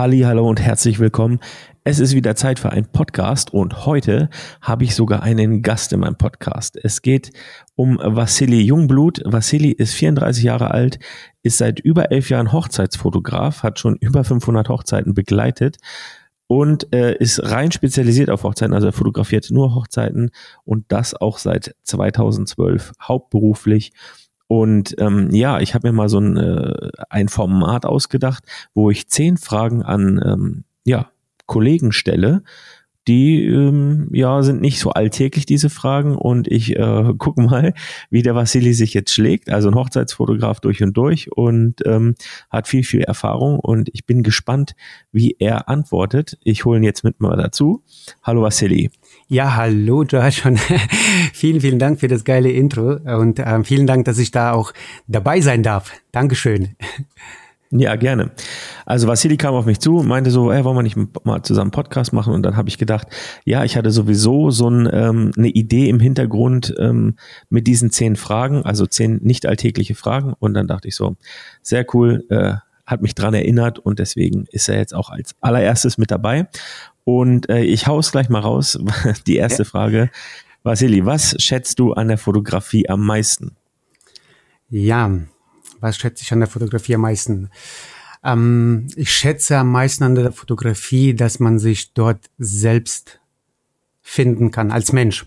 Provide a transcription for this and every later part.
Halli, hallo und herzlich willkommen. Es ist wieder Zeit für einen Podcast und heute habe ich sogar einen Gast in meinem Podcast. Es geht um Vassili Jungblut. Vassili ist 34 Jahre alt, ist seit über elf Jahren Hochzeitsfotograf, hat schon über 500 Hochzeiten begleitet und äh, ist rein spezialisiert auf Hochzeiten, also er fotografiert nur Hochzeiten und das auch seit 2012 hauptberuflich und ähm, ja, ich habe mir mal so ein, äh, ein Format ausgedacht, wo ich zehn Fragen an ähm, ja, Kollegen stelle. Die ähm, ja sind nicht so alltäglich, diese Fragen. Und ich äh, gucke mal, wie der Vassili sich jetzt schlägt. Also ein Hochzeitsfotograf durch und durch und ähm, hat viel, viel Erfahrung. Und ich bin gespannt, wie er antwortet. Ich hole ihn jetzt mit mal dazu. Hallo Vassili. Ja, hallo Josh und vielen, vielen Dank für das geile Intro und ähm, vielen Dank, dass ich da auch dabei sein darf. Dankeschön. Ja, gerne. Also Vassili kam auf mich zu, meinte so, ey, wollen wir nicht mal zusammen Podcast machen? Und dann habe ich gedacht, ja, ich hatte sowieso so ein, ähm, eine Idee im Hintergrund ähm, mit diesen zehn Fragen, also zehn nicht alltägliche Fragen. Und dann dachte ich so, sehr cool, äh, hat mich dran erinnert und deswegen ist er jetzt auch als allererstes mit dabei. Und äh, ich hau es gleich mal raus. Die erste ja. Frage. Vasili, was schätzt du an der Fotografie am meisten? Ja, was schätze ich an der Fotografie am meisten? Ähm, ich schätze am meisten an der Fotografie, dass man sich dort selbst finden kann als Mensch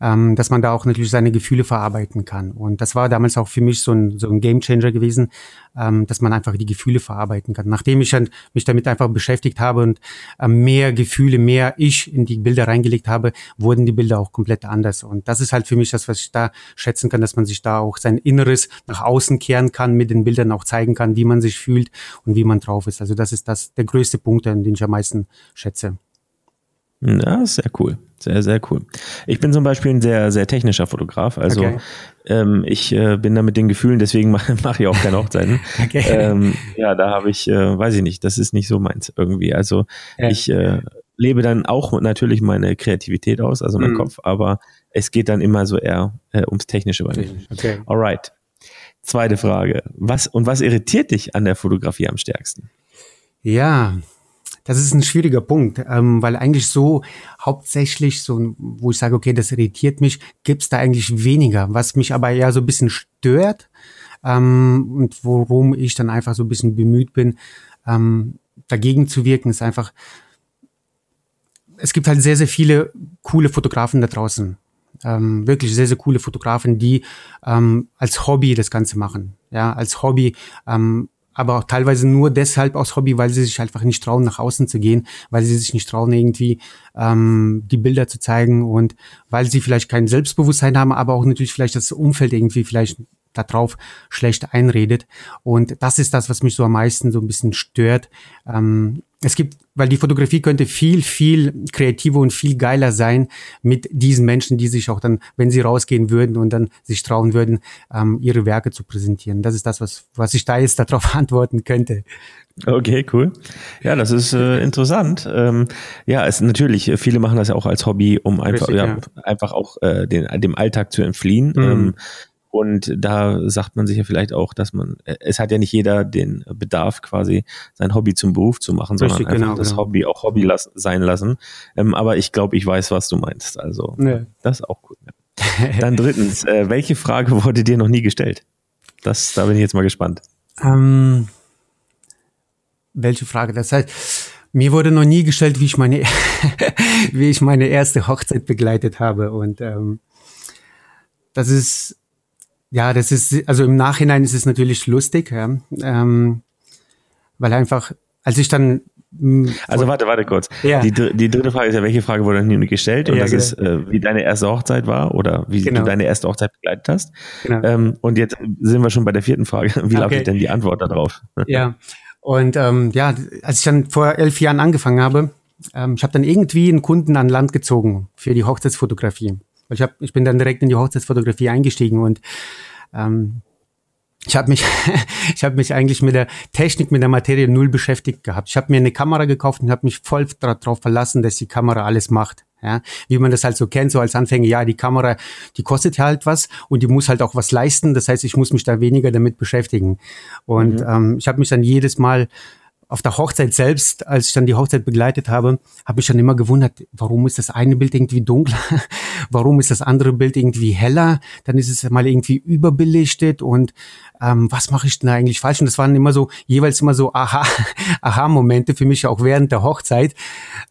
ähm, dass man da auch natürlich seine Gefühle verarbeiten kann. Und das war damals auch für mich so ein, so ein Gamechanger gewesen, ähm, dass man einfach die Gefühle verarbeiten kann. Nachdem ich dann mich damit einfach beschäftigt habe und äh, mehr Gefühle, mehr ich in die Bilder reingelegt habe, wurden die Bilder auch komplett anders. Und das ist halt für mich das, was ich da schätzen kann, dass man sich da auch sein Inneres nach außen kehren kann, mit den Bildern auch zeigen kann, wie man sich fühlt und wie man drauf ist. Also das ist das der größte Punkt, den ich am meisten schätze. Ja, sehr cool. Sehr, sehr cool. Ich bin zum Beispiel ein sehr, sehr technischer Fotograf. Also okay. ähm, ich äh, bin da mit den Gefühlen, deswegen mache mach ich auch keine Hochzeiten. okay. ähm, ja, da habe ich, äh, weiß ich nicht, das ist nicht so meins irgendwie. Also ja. ich äh, lebe dann auch natürlich meine Kreativität aus, also mein mhm. Kopf, aber es geht dann immer so eher äh, ums Technische bei mir. Okay. Alright. Zweite Frage. Was und was irritiert dich an der Fotografie am stärksten? Ja, das ist ein schwieriger Punkt, ähm, weil eigentlich so hauptsächlich so, wo ich sage, okay, das irritiert mich, gibt's da eigentlich weniger. Was mich aber eher so ein bisschen stört ähm, und worum ich dann einfach so ein bisschen bemüht bin, ähm, dagegen zu wirken, ist einfach, es gibt halt sehr, sehr viele coole Fotografen da draußen. Ähm, wirklich sehr, sehr coole Fotografen, die ähm, als Hobby das Ganze machen. Ja, als Hobby ähm, aber auch teilweise nur deshalb aus Hobby, weil sie sich einfach nicht trauen, nach außen zu gehen, weil sie sich nicht trauen, irgendwie ähm, die Bilder zu zeigen und weil sie vielleicht kein Selbstbewusstsein haben, aber auch natürlich vielleicht das Umfeld irgendwie vielleicht darauf schlecht einredet. Und das ist das, was mich so am meisten so ein bisschen stört. Ähm, es gibt, weil die Fotografie könnte viel, viel kreativer und viel geiler sein mit diesen Menschen, die sich auch dann, wenn sie rausgehen würden und dann sich trauen würden, ähm, ihre Werke zu präsentieren. Das ist das, was, was ich da jetzt darauf antworten könnte. Okay, cool. Ja, das ist äh, interessant. Ähm, ja, es natürlich, viele machen das ja auch als Hobby, um einfach, Richtig, ja, ja. einfach auch äh, den, dem Alltag zu entfliehen. Mhm. Ähm, und da sagt man sich ja vielleicht auch, dass man, äh, es hat ja nicht jeder den Bedarf, quasi sein Hobby zum Beruf zu machen, sondern Richtig, einfach genau, das genau. Hobby auch Hobby las sein lassen. Ähm, aber ich glaube, ich weiß, was du meinst. Also, nee. das ist auch cool. Ja. Dann drittens, äh, welche Frage wurde dir noch nie gestellt? Das, da bin ich jetzt mal gespannt. Ähm, welche Frage? Das heißt, mir wurde noch nie gestellt, wie ich meine, wie ich meine erste Hochzeit begleitet habe. Und ähm, das ist ja, das ist, also im Nachhinein ist es natürlich lustig, ja, ähm, weil einfach, als ich dann hm, also warte, warte kurz. Ja. Die, die dritte Frage ist ja, welche Frage wurde nie gestellt? Und ja, das genau. ist, äh, wie deine erste Hochzeit war oder wie genau. du deine erste Hochzeit begleitet hast. Genau. Ähm, und jetzt sind wir schon bei der vierten Frage. Wie okay. lautet denn die Antwort darauf? Ja, und ähm, ja, als ich dann vor elf Jahren angefangen habe, ähm, ich habe dann irgendwie einen Kunden an Land gezogen für die Hochzeitsfotografie. Ich, hab, ich bin dann direkt in die Hochzeitsfotografie eingestiegen und ähm, ich habe mich, ich habe mich eigentlich mit der Technik, mit der Materie null beschäftigt gehabt. Ich habe mir eine Kamera gekauft und habe mich voll darauf verlassen, dass die Kamera alles macht. Ja, wie man das halt so kennt, so als Anfänger, ja, die Kamera, die kostet halt was und die muss halt auch was leisten. Das heißt, ich muss mich da weniger damit beschäftigen. Und mhm. ähm, ich habe mich dann jedes Mal auf der Hochzeit selbst, als ich dann die Hochzeit begleitet habe, habe ich dann immer gewundert, warum ist das eine Bild irgendwie dunkler, warum ist das andere Bild irgendwie heller, dann ist es mal irgendwie überbelichtet und ähm, was mache ich denn eigentlich falsch? Und das waren immer so, jeweils immer so Aha, Aha-Momente für mich auch während der Hochzeit,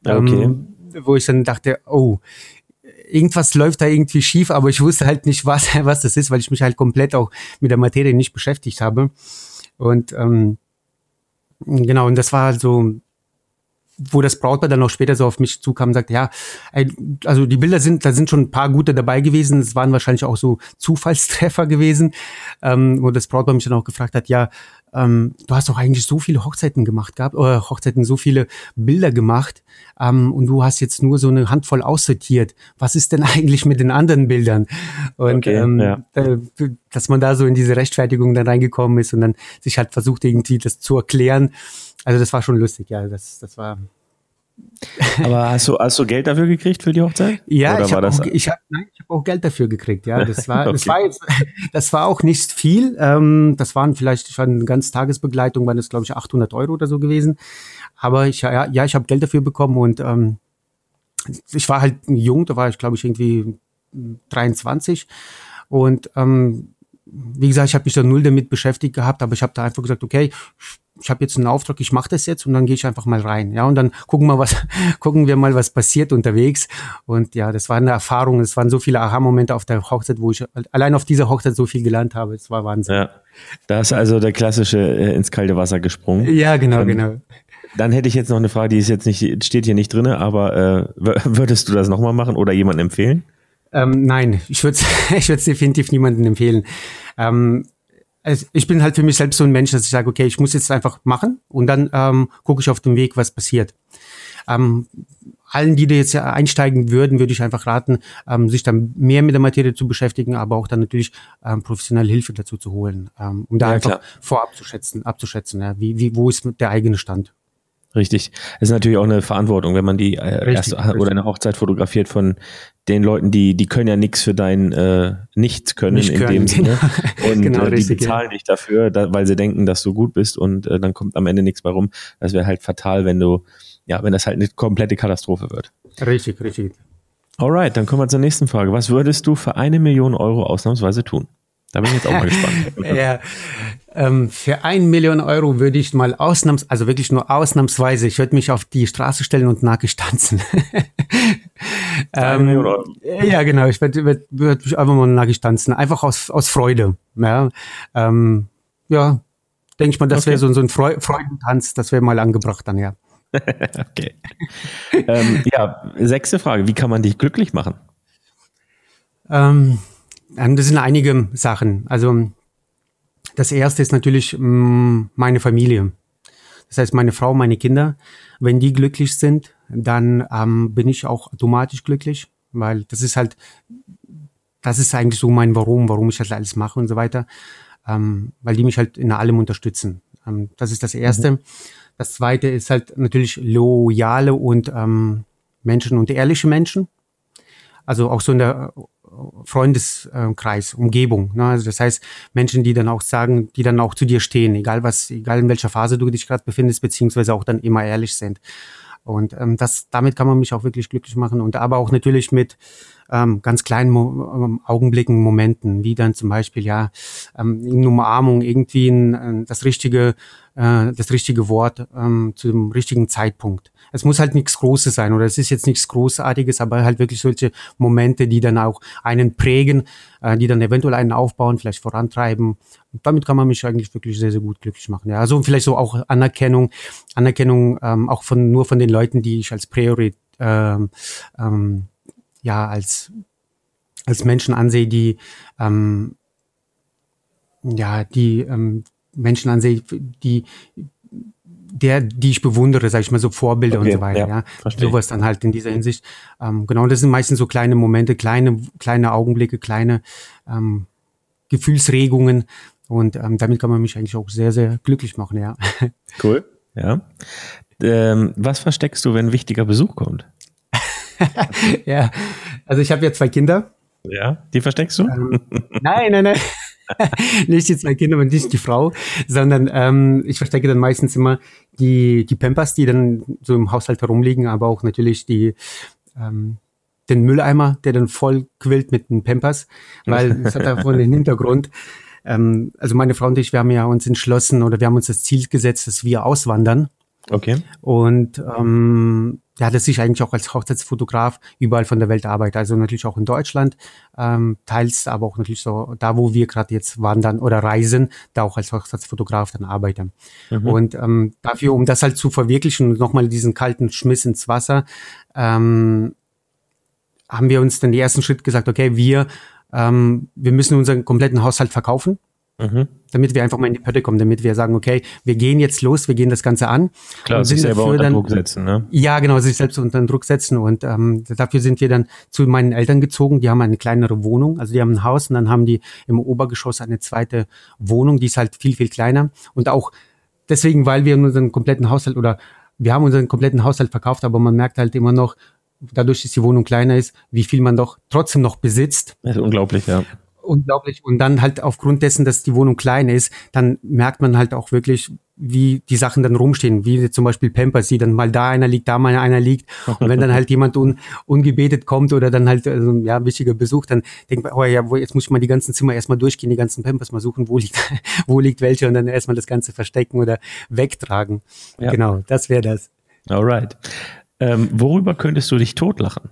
okay. ähm, wo ich dann dachte, oh, irgendwas läuft da irgendwie schief, aber ich wusste halt nicht, was, was das ist, weil ich mich halt komplett auch mit der Materie nicht beschäftigt habe. Und ähm, Genau, und das war halt so, wo das Brautpaar dann auch später so auf mich zukam und sagte, ja, also die Bilder sind, da sind schon ein paar gute dabei gewesen. Es waren wahrscheinlich auch so Zufallstreffer gewesen, ähm, wo das Brautpaar mich dann auch gefragt hat, ja, ähm, du hast doch eigentlich so viele Hochzeiten gemacht gehabt, oder Hochzeiten, so viele Bilder gemacht, ähm, und du hast jetzt nur so eine Handvoll aussortiert. Was ist denn eigentlich mit den anderen Bildern? Und okay, ähm, ja. äh, dass man da so in diese Rechtfertigung dann reingekommen ist und dann sich halt versucht, irgendwie das zu erklären. Also das war schon lustig, ja. Das, das war aber hast du, hast du Geld dafür gekriegt für die Hochzeit? Ja, Oder ich habe auch, ich hab, nein, ich hab auch Geld dafür gekriegt. Ja, das war, okay. das war jetzt, das war auch nicht viel. Ähm, das waren vielleicht schon ganz Tagesbegleitung, waren das glaube ich 800 Euro oder so gewesen. Aber ich, ja, ja ich habe Geld dafür bekommen und ähm, ich war halt jung, da war ich glaube ich irgendwie 23 und ähm, wie gesagt, ich habe mich da null damit beschäftigt gehabt, aber ich habe da einfach gesagt, okay, ich habe jetzt einen Auftrag, ich mache das jetzt und dann gehe ich einfach mal rein, ja, und dann gucken wir was, gucken wir mal, was passiert unterwegs. Und ja, das war eine Erfahrung, es waren so viele Aha-Momente auf der Hochzeit, wo ich allein auf dieser Hochzeit so viel gelernt habe. Es war Wahnsinn. Ja, da ist also der klassische äh, ins kalte Wasser gesprungen. Ja, genau, und genau. Dann hätte ich jetzt noch eine Frage, die ist jetzt nicht, steht hier nicht drinne, aber äh, würdest du das nochmal machen oder jemanden empfehlen? Ähm, nein, ich würde ich würde definitiv niemanden empfehlen. Ähm, also ich bin halt für mich selbst so ein Mensch, dass ich sage, okay, ich muss jetzt einfach machen und dann ähm, gucke ich auf dem Weg, was passiert. Ähm, allen, die da jetzt einsteigen würden, würde ich einfach raten, ähm, sich dann mehr mit der Materie zu beschäftigen, aber auch dann natürlich ähm, professionelle Hilfe dazu zu holen, ähm, um da ja, einfach klar. vorab zu schätzen, abzuschätzen, ja, wie, wie, wo ist der eigene Stand. Richtig. Es ist natürlich auch eine Verantwortung, wenn man die äh, erste richtig. oder eine Hochzeit fotografiert von den Leuten, die, die können ja nichts für dein äh, Nichts können Nicht in können, dem Sinne. Genau. Und genau, äh, die richtig, bezahlen ja. dich dafür, da, weil sie denken, dass du gut bist und äh, dann kommt am Ende nichts bei rum. Das wäre halt fatal, wenn du, ja, wenn das halt eine komplette Katastrophe wird. Richtig, richtig. Alright, dann kommen wir zur nächsten Frage. Was würdest du für eine Million Euro ausnahmsweise tun? Da bin ich jetzt auch mal gespannt. ja, ähm, für ein Million Euro würde ich mal ausnahms, also wirklich nur ausnahmsweise, ich würde mich auf die Straße stellen und nackig tanzen. ähm, ja, genau, ich würde würd, würd mich einfach mal nackig tanzen, einfach aus, aus Freude. Ja, ähm, ja denke ich mal, das okay. wäre so, so ein Freu Freudentanz, das wäre mal angebracht dann, ja. okay. ähm, ja, sechste Frage, wie kann man dich glücklich machen? Ähm, ähm, das sind einige Sachen. Also das erste ist natürlich mm, meine Familie. Das heißt, meine Frau, meine Kinder. Wenn die glücklich sind, dann ähm, bin ich auch automatisch glücklich, weil das ist halt, das ist eigentlich so mein Warum, warum ich das alles mache und so weiter, ähm, weil die mich halt in allem unterstützen. Ähm, das ist das Erste. Mhm. Das Zweite ist halt natürlich loyale und ähm, Menschen und ehrliche Menschen. Also auch so in der Freundeskreis, Umgebung. Ne? Also das heißt, Menschen, die dann auch sagen, die dann auch zu dir stehen, egal was, egal in welcher Phase du dich gerade befindest, beziehungsweise auch dann immer ehrlich sind. Und ähm, das, damit kann man mich auch wirklich glücklich machen und aber auch natürlich mit ähm, ganz kleinen Mo ähm, Augenblicken, Momenten, wie dann zum Beispiel ja ähm, in Umarmung irgendwie ein, das richtige, äh, das richtige Wort ähm, zum richtigen Zeitpunkt es muss halt nichts Großes sein oder es ist jetzt nichts Großartiges, aber halt wirklich solche Momente, die dann auch einen prägen, äh, die dann eventuell einen aufbauen, vielleicht vorantreiben. Und damit kann man mich eigentlich wirklich sehr, sehr gut glücklich machen. Ja, also vielleicht so auch Anerkennung, Anerkennung ähm, auch von nur von den Leuten, die ich als Priorität ähm, ähm, ja als als Menschen ansehe, die ähm, ja die ähm, Menschen ansehe, die der, die ich bewundere, sage ich mal so Vorbilder okay, und so weiter. Ja, ja. Sowas dann halt in dieser Hinsicht. Ähm, genau, das sind meistens so kleine Momente, kleine, kleine Augenblicke, kleine ähm, Gefühlsregungen. Und ähm, damit kann man mich eigentlich auch sehr, sehr glücklich machen, ja. Cool, ja. Ähm, was versteckst du, wenn wichtiger Besuch kommt? ja, also ich habe ja zwei Kinder. Ja, die versteckst du? Ähm, nein, nein, nein. nicht die zwei Kinder und nicht die Frau, sondern ähm, ich verstecke dann meistens immer die, die Pampers, die dann so im Haushalt herumliegen, aber auch natürlich die ähm, den Mülleimer, der dann voll quillt mit den Pampers, weil es hat einfach den Hintergrund. Ähm, also meine Frau und ich, wir haben ja uns entschlossen oder wir haben uns das Ziel gesetzt, dass wir auswandern. Okay. Und ähm, ja, dass ich eigentlich auch als Hochzeitsfotograf überall von der Welt arbeite. Also natürlich auch in Deutschland, ähm, teils aber auch natürlich so da, wo wir gerade jetzt wandern oder reisen, da auch als Hochzeitsfotograf dann arbeite. Mhm. Und ähm, dafür, um das halt zu verwirklichen und nochmal diesen kalten Schmiss ins Wasser, ähm, haben wir uns dann den ersten Schritt gesagt, okay, wir, ähm, wir müssen unseren kompletten Haushalt verkaufen. Mhm. Damit wir einfach mal in die Pötte kommen, damit wir sagen, okay, wir gehen jetzt los, wir gehen das Ganze an. Klar, und sich selber unter dann, Druck setzen, ne? Ja, genau, sich selbst unter Druck setzen. Und ähm, dafür sind wir dann zu meinen Eltern gezogen. Die haben eine kleinere Wohnung, also die haben ein Haus und dann haben die im Obergeschoss eine zweite Wohnung, die ist halt viel, viel kleiner. Und auch deswegen, weil wir unseren kompletten Haushalt oder wir haben unseren kompletten Haushalt verkauft, aber man merkt halt immer noch, dadurch, dass die Wohnung kleiner ist, wie viel man doch trotzdem noch besitzt. Das ist unglaublich, ja unglaublich. Und dann halt aufgrund dessen, dass die Wohnung klein ist, dann merkt man halt auch wirklich, wie die Sachen dann rumstehen, wie zum Beispiel Pampers, die dann mal da einer liegt, da mal einer liegt. Und wenn dann halt jemand un, ungebetet kommt oder dann halt also, ja, ein wichtiger Besuch, dann denkt man, oh ja, jetzt muss ich mal die ganzen Zimmer erstmal durchgehen, die ganzen Pampers mal suchen, wo liegt, wo liegt welche und dann erstmal das Ganze verstecken oder wegtragen. Ja. Genau, das wäre das. Alright. Ähm, worüber könntest du dich totlachen?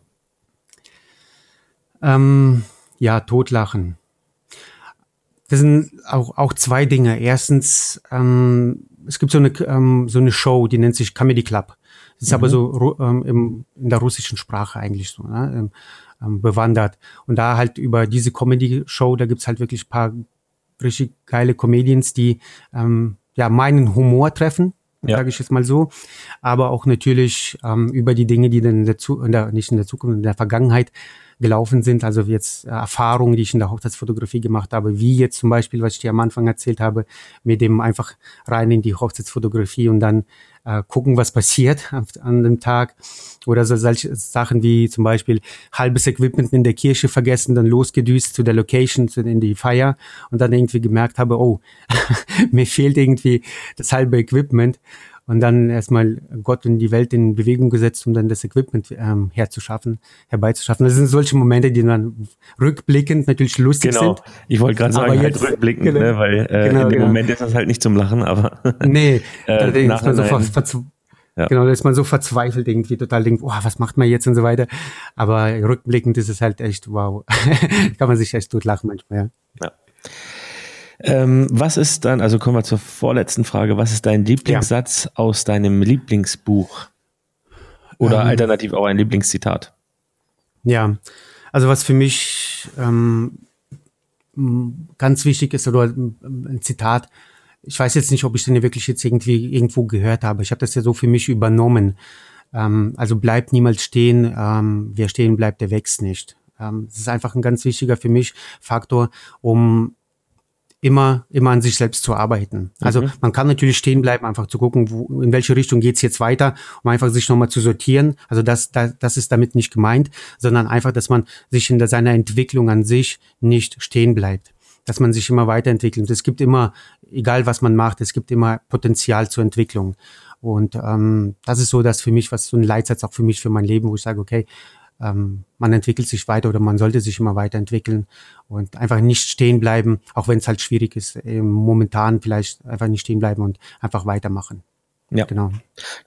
Ähm, ja, totlachen. Das sind auch, auch zwei Dinge. Erstens, ähm, es gibt so eine, ähm, so eine Show, die nennt sich Comedy Club. Das ist mhm. aber so ähm, im, in der russischen Sprache eigentlich so ne, ähm, ähm, bewandert. Und da halt über diese Comedy-Show, da gibt's halt wirklich paar richtig geile Comedians, die ähm, ja meinen Humor treffen, ja. sage ich jetzt mal so, aber auch natürlich ähm, über die Dinge, die dann in der, Zu in der nicht in der Zukunft, in der Vergangenheit gelaufen sind, also jetzt äh, Erfahrungen, die ich in der Hochzeitsfotografie gemacht habe, wie jetzt zum Beispiel, was ich dir am Anfang erzählt habe, mit dem einfach rein in die Hochzeitsfotografie und dann äh, gucken, was passiert an dem Tag. Oder so solche Sachen wie zum Beispiel halbes Equipment in der Kirche vergessen, dann losgedüst zu der Location, zu, in die Feier und dann irgendwie gemerkt habe, oh, mir fehlt irgendwie das halbe Equipment und dann erstmal Gott in die Welt in Bewegung gesetzt, um dann das Equipment ähm, herzuschaffen, herbeizuschaffen. Das sind solche Momente, die dann rückblickend natürlich lustig genau. sind. Ich wollte gerade sagen, halt rückblickend, genau, ne, weil äh, genau, in dem genau. Moment ist das halt nicht zum Lachen, aber nee, äh, da ist man so ver ja. Genau, da ist man so verzweifelt irgendwie, total denkt, oh, was macht man jetzt und so weiter. Aber rückblickend ist es halt echt, wow, kann man sich echt tot lachen manchmal, ja. ja. Ähm, was ist dann, also kommen wir zur vorletzten Frage, was ist dein Lieblingssatz ja. aus deinem Lieblingsbuch? Oder ähm, alternativ auch ein Lieblingszitat? Ja, also was für mich ähm, ganz wichtig ist, oder ein Zitat, ich weiß jetzt nicht, ob ich den wirklich jetzt irgendwie irgendwo gehört habe. Ich habe das ja so für mich übernommen. Ähm, also bleibt niemals stehen, ähm, wer stehen bleibt, der wächst nicht. Ähm, das ist einfach ein ganz wichtiger für mich Faktor, um immer, immer an sich selbst zu arbeiten. Also mhm. man kann natürlich stehen bleiben, einfach zu gucken, wo, in welche Richtung geht's jetzt weiter, um einfach sich nochmal zu sortieren. Also das, das, das ist damit nicht gemeint, sondern einfach, dass man sich in der, seiner Entwicklung an sich nicht stehen bleibt. Dass man sich immer weiterentwickelt. Es gibt immer, egal was man macht, es gibt immer Potenzial zur Entwicklung. Und ähm, das ist so das für mich, was so ein Leitsatz auch für mich, für mein Leben, wo ich sage, okay, ähm, man entwickelt sich weiter oder man sollte sich immer weiterentwickeln und einfach nicht stehen bleiben, auch wenn es halt schwierig ist, momentan vielleicht einfach nicht stehen bleiben und einfach weitermachen. Ja, genau.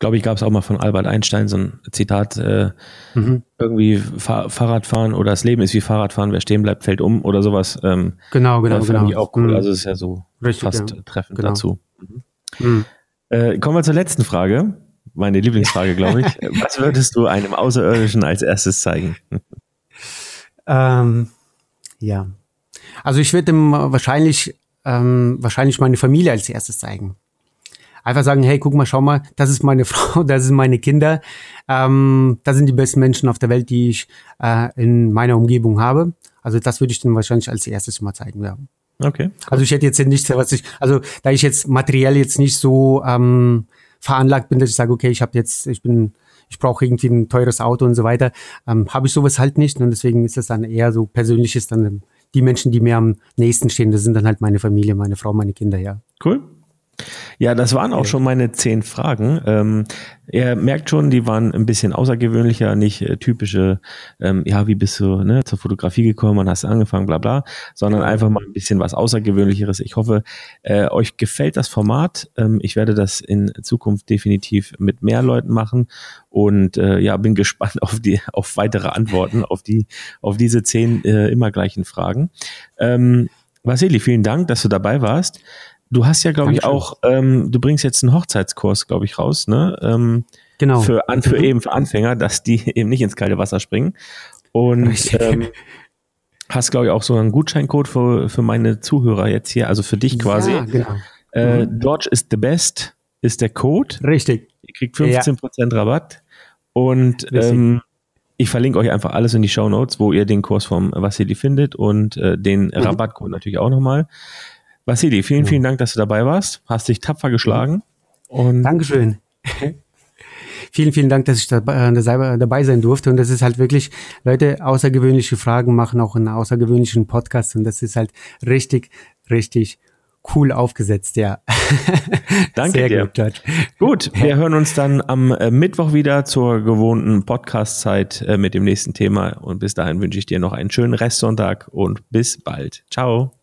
Glaube ich, gab es auch mal von Albert Einstein so ein Zitat, äh, mhm. irgendwie Fahr Fahrradfahren oder das Leben ist wie Fahrradfahren, wer stehen bleibt, fällt um oder sowas. Ähm, genau, genau, genau. Ich auch cool. Mhm. Also es ist ja so Richtig, fast ja. treffend genau. dazu. Mhm. Äh, kommen wir zur letzten Frage meine Lieblingsfrage, glaube ich. Was würdest du einem Außerirdischen als erstes zeigen? Ähm, ja. Also ich würde ihm wahrscheinlich, ähm, wahrscheinlich meine Familie als erstes zeigen. Einfach sagen, hey, guck mal, schau mal, das ist meine Frau, das sind meine Kinder. Ähm, das sind die besten Menschen auf der Welt, die ich äh, in meiner Umgebung habe. Also das würde ich dann wahrscheinlich als erstes mal zeigen, ja. Okay. Also ich hätte jetzt nicht, was ich, also da ich jetzt materiell jetzt nicht so ähm, veranlagt bin, dass ich sage, okay, ich habe jetzt, ich bin, ich brauche irgendwie ein teures Auto und so weiter, ähm, habe ich sowas halt nicht und deswegen ist es dann eher so persönliches dann die Menschen, die mir am nächsten stehen, das sind dann halt meine Familie, meine Frau, meine Kinder, ja. Cool. Ja, das waren auch schon meine zehn Fragen. Ähm, ihr merkt schon, die waren ein bisschen außergewöhnlicher, nicht äh, typische, ähm, ja, wie bist du ne, zur Fotografie gekommen, wann hast du angefangen, bla bla, sondern einfach mal ein bisschen was Außergewöhnlicheres. Ich hoffe, äh, euch gefällt das Format. Ähm, ich werde das in Zukunft definitiv mit mehr Leuten machen und äh, ja, bin gespannt auf die, auf weitere Antworten auf die, auf diese zehn äh, immer gleichen Fragen. Ähm, Vasili, vielen Dank, dass du dabei warst. Du hast ja, glaube ich, auch, ähm, du bringst jetzt einen Hochzeitskurs, glaube ich, raus, ne? Ähm, genau. Für, an, für mhm. eben für Anfänger, dass die eben nicht ins kalte Wasser springen. Und ähm, hast, glaube ich, auch so einen Gutscheincode für, für meine Zuhörer jetzt hier, also für dich quasi. Ja, genau. Äh, mhm. Dodge is the best ist der Code. Richtig. Ihr kriegt 15% ja. Rabatt. Und ähm, ich verlinke euch einfach alles in die Show Notes, wo ihr den Kurs vom Vassili findet und äh, den mhm. Rabattcode natürlich auch nochmal. Vasili, vielen, ja. vielen Dank, dass du dabei warst. Hast dich tapfer geschlagen. Und Dankeschön. vielen, vielen Dank, dass ich dabei, äh, dabei sein durfte. Und das ist halt wirklich, Leute, außergewöhnliche Fragen machen auch einen außergewöhnlichen Podcast. Und das ist halt richtig, richtig cool aufgesetzt, ja. Danke Sehr dir. Gut, George. gut, wir hören uns dann am äh, Mittwoch wieder zur gewohnten Podcast-Zeit äh, mit dem nächsten Thema. Und bis dahin wünsche ich dir noch einen schönen Restsonntag und bis bald. Ciao.